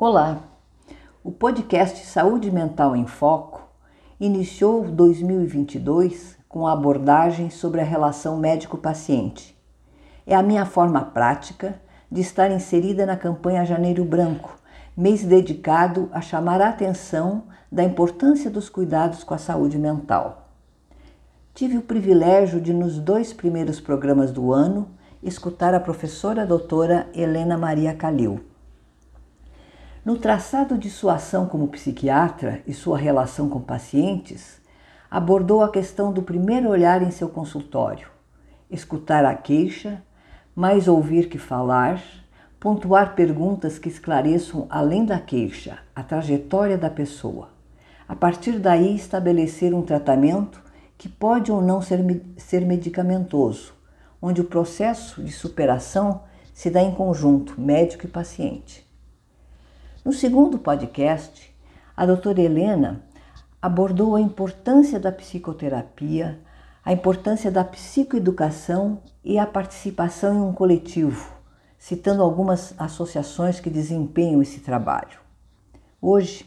Olá! O podcast Saúde Mental em Foco iniciou 2022 com a abordagem sobre a relação médico-paciente. É a minha forma prática de estar inserida na campanha Janeiro Branco, mês dedicado a chamar a atenção da importância dos cuidados com a saúde mental. Tive o privilégio de, nos dois primeiros programas do ano, escutar a professora doutora Helena Maria Calil. No traçado de sua ação como psiquiatra e sua relação com pacientes, abordou a questão do primeiro olhar em seu consultório, escutar a queixa, mais ouvir que falar, pontuar perguntas que esclareçam além da queixa a trajetória da pessoa. A partir daí, estabelecer um tratamento que pode ou não ser, ser medicamentoso, onde o processo de superação se dá em conjunto, médico e paciente. No segundo podcast, a doutora Helena abordou a importância da psicoterapia, a importância da psicoeducação e a participação em um coletivo, citando algumas associações que desempenham esse trabalho. Hoje,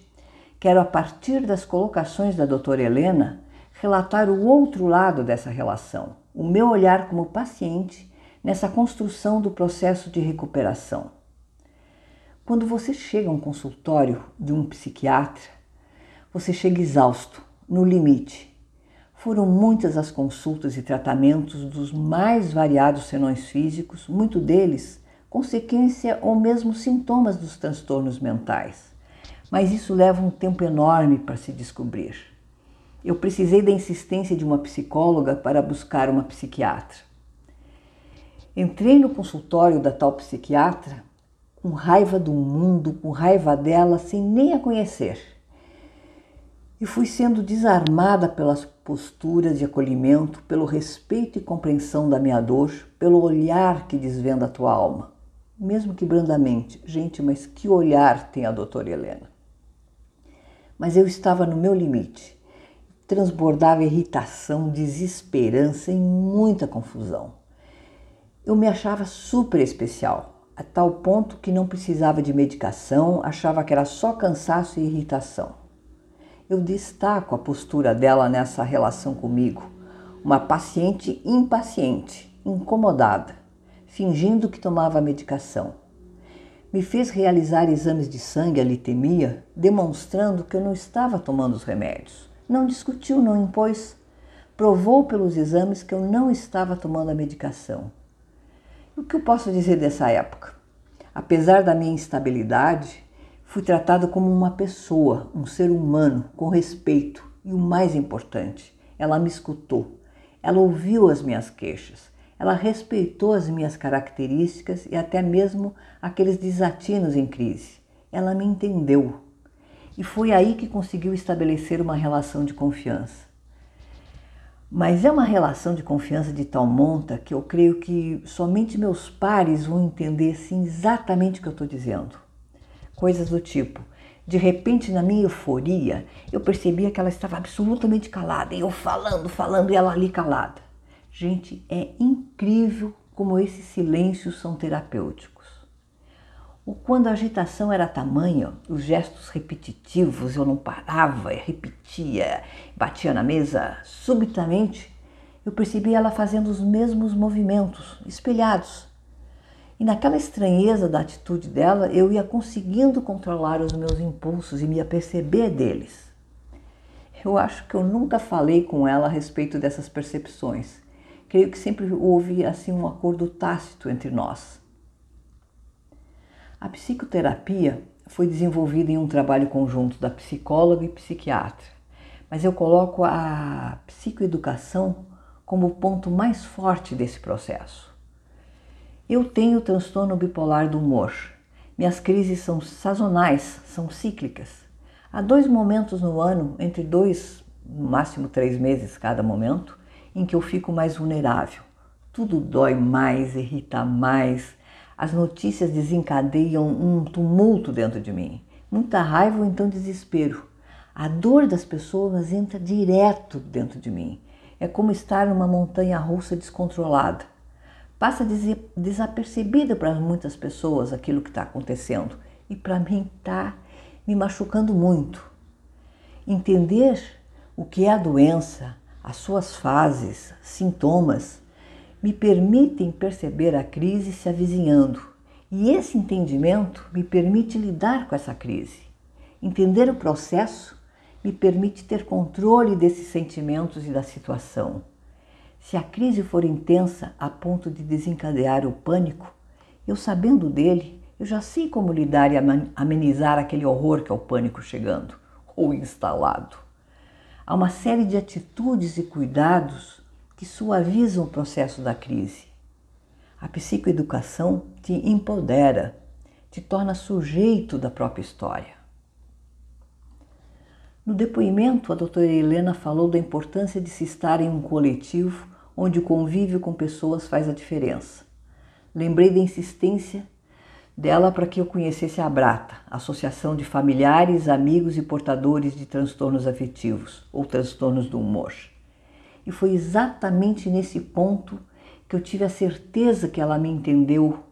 quero, a partir das colocações da doutora Helena, relatar o outro lado dessa relação, o meu olhar como paciente nessa construção do processo de recuperação. Quando você chega a um consultório de um psiquiatra, você chega exausto, no limite. Foram muitas as consultas e tratamentos dos mais variados senões físicos, muito deles consequência ou mesmo sintomas dos transtornos mentais. Mas isso leva um tempo enorme para se descobrir. Eu precisei da insistência de uma psicóloga para buscar uma psiquiatra. Entrei no consultório da tal psiquiatra com raiva do mundo, com raiva dela, sem nem a conhecer. E fui sendo desarmada pelas posturas de acolhimento, pelo respeito e compreensão da minha dor, pelo olhar que desvenda a tua alma. Mesmo que brandamente. Gente, mas que olhar tem a doutora Helena? Mas eu estava no meu limite. Transbordava irritação, desesperança e muita confusão. Eu me achava super especial, a tal ponto que não precisava de medicação, achava que era só cansaço e irritação. Eu destaco a postura dela nessa relação comigo, uma paciente impaciente, incomodada, fingindo que tomava medicação. Me fez realizar exames de sangue a litemia, demonstrando que eu não estava tomando os remédios. Não discutiu, não impôs. Provou pelos exames que eu não estava tomando a medicação o que eu posso dizer dessa época? Apesar da minha instabilidade, fui tratado como uma pessoa, um ser humano, com respeito e o mais importante, ela me escutou. Ela ouviu as minhas queixas. Ela respeitou as minhas características e até mesmo aqueles desatinos em crise. Ela me entendeu. E foi aí que conseguiu estabelecer uma relação de confiança. Mas é uma relação de confiança de tal monta que eu creio que somente meus pares vão entender assim, exatamente o que eu estou dizendo. Coisas do tipo: de repente, na minha euforia, eu percebia que ela estava absolutamente calada, e eu falando, falando, e ela ali calada. Gente, é incrível como esses silêncios são terapêuticos. O quando a agitação era tamanha, os gestos repetitivos, eu não parava, repetia, batia na mesa, subitamente eu percebi ela fazendo os mesmos movimentos, espelhados. E naquela estranheza da atitude dela, eu ia conseguindo controlar os meus impulsos e me aperceber deles. Eu acho que eu nunca falei com ela a respeito dessas percepções. Creio que sempre houve assim um acordo tácito entre nós. A psicoterapia foi desenvolvida em um trabalho conjunto da psicóloga e psiquiatra, mas eu coloco a psicoeducação como o ponto mais forte desse processo. Eu tenho transtorno bipolar do humor. Minhas crises são sazonais, são cíclicas. Há dois momentos no ano, entre dois, no máximo três meses cada momento, em que eu fico mais vulnerável. Tudo dói mais, irrita mais, as notícias desencadeiam um tumulto dentro de mim, muita raiva ou então desespero. A dor das pessoas entra direto dentro de mim. É como estar numa montanha russa descontrolada. Passa desapercebida para muitas pessoas aquilo que está acontecendo e para mim está me machucando muito. Entender o que é a doença, as suas fases, sintomas, me permitem perceber a crise se avizinhando. E esse entendimento me permite lidar com essa crise. Entender o processo me permite ter controle desses sentimentos e da situação. Se a crise for intensa a ponto de desencadear o pânico, eu sabendo dele, eu já sei como lidar e amenizar aquele horror que é o pânico chegando ou instalado. Há uma série de atitudes e cuidados que suavizam o processo da crise. A psicoeducação te empodera, te torna sujeito da própria história. No depoimento, a doutora Helena falou da importância de se estar em um coletivo onde o convívio com pessoas faz a diferença. Lembrei da insistência dela para que eu conhecesse a Brata, Associação de Familiares, Amigos e Portadores de Transtornos Afetivos ou Transtornos do Humor. E foi exatamente nesse ponto que eu tive a certeza que ela me entendeu.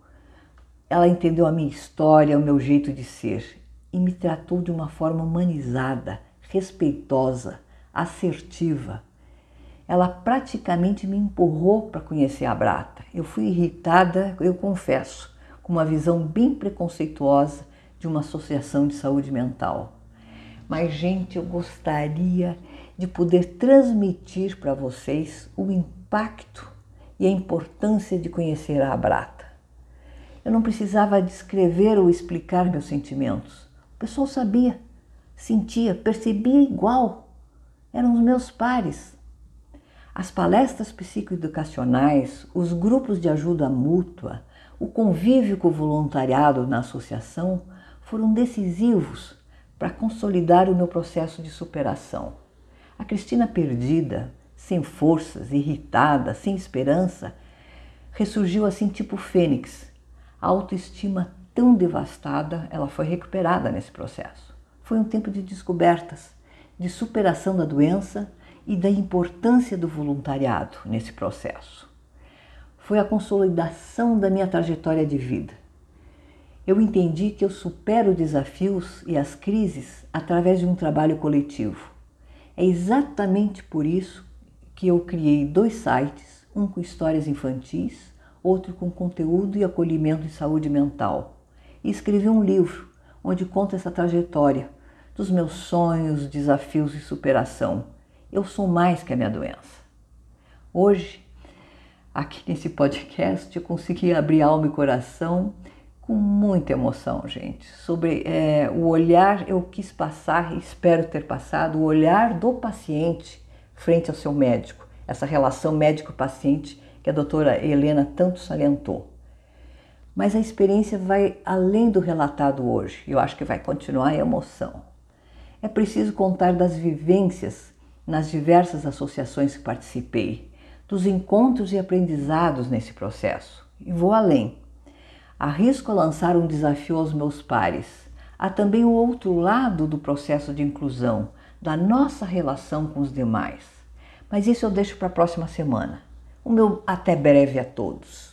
Ela entendeu a minha história, o meu jeito de ser e me tratou de uma forma humanizada, respeitosa, assertiva. Ela praticamente me empurrou para conhecer a Brata. Eu fui irritada, eu confesso com uma visão bem preconceituosa de uma associação de saúde mental. Mas, gente, eu gostaria de poder transmitir para vocês o impacto e a importância de conhecer a Abrata. Eu não precisava descrever ou explicar meus sentimentos. O pessoal sabia, sentia, percebia igual. Eram os meus pares. As palestras psicoeducacionais, os grupos de ajuda mútua, o convívio com o voluntariado na associação foram decisivos para consolidar o meu processo de superação. A Cristina perdida, sem forças, irritada, sem esperança, ressurgiu assim tipo fênix. A autoestima tão devastada, ela foi recuperada nesse processo. Foi um tempo de descobertas, de superação da doença e da importância do voluntariado nesse processo foi a consolidação da minha trajetória de vida. Eu entendi que eu supero desafios e as crises através de um trabalho coletivo. É exatamente por isso que eu criei dois sites, um com histórias infantis, outro com conteúdo e acolhimento em saúde mental. E escrevi um livro onde conta essa trajetória dos meus sonhos, desafios e superação. Eu sou mais que a minha doença. Hoje aqui nesse podcast eu consegui abrir alma e coração com muita emoção, gente. Sobre é, o olhar, eu quis passar espero ter passado o olhar do paciente frente ao seu médico, essa relação médico-paciente que a doutora Helena tanto salientou. Mas a experiência vai além do relatado hoje, eu acho que vai continuar a emoção. É preciso contar das vivências nas diversas associações que participei, dos encontros e aprendizados nesse processo. E vou além. Arrisco lançar um desafio aos meus pares. Há também o outro lado do processo de inclusão, da nossa relação com os demais. Mas isso eu deixo para a próxima semana. O meu até breve a todos.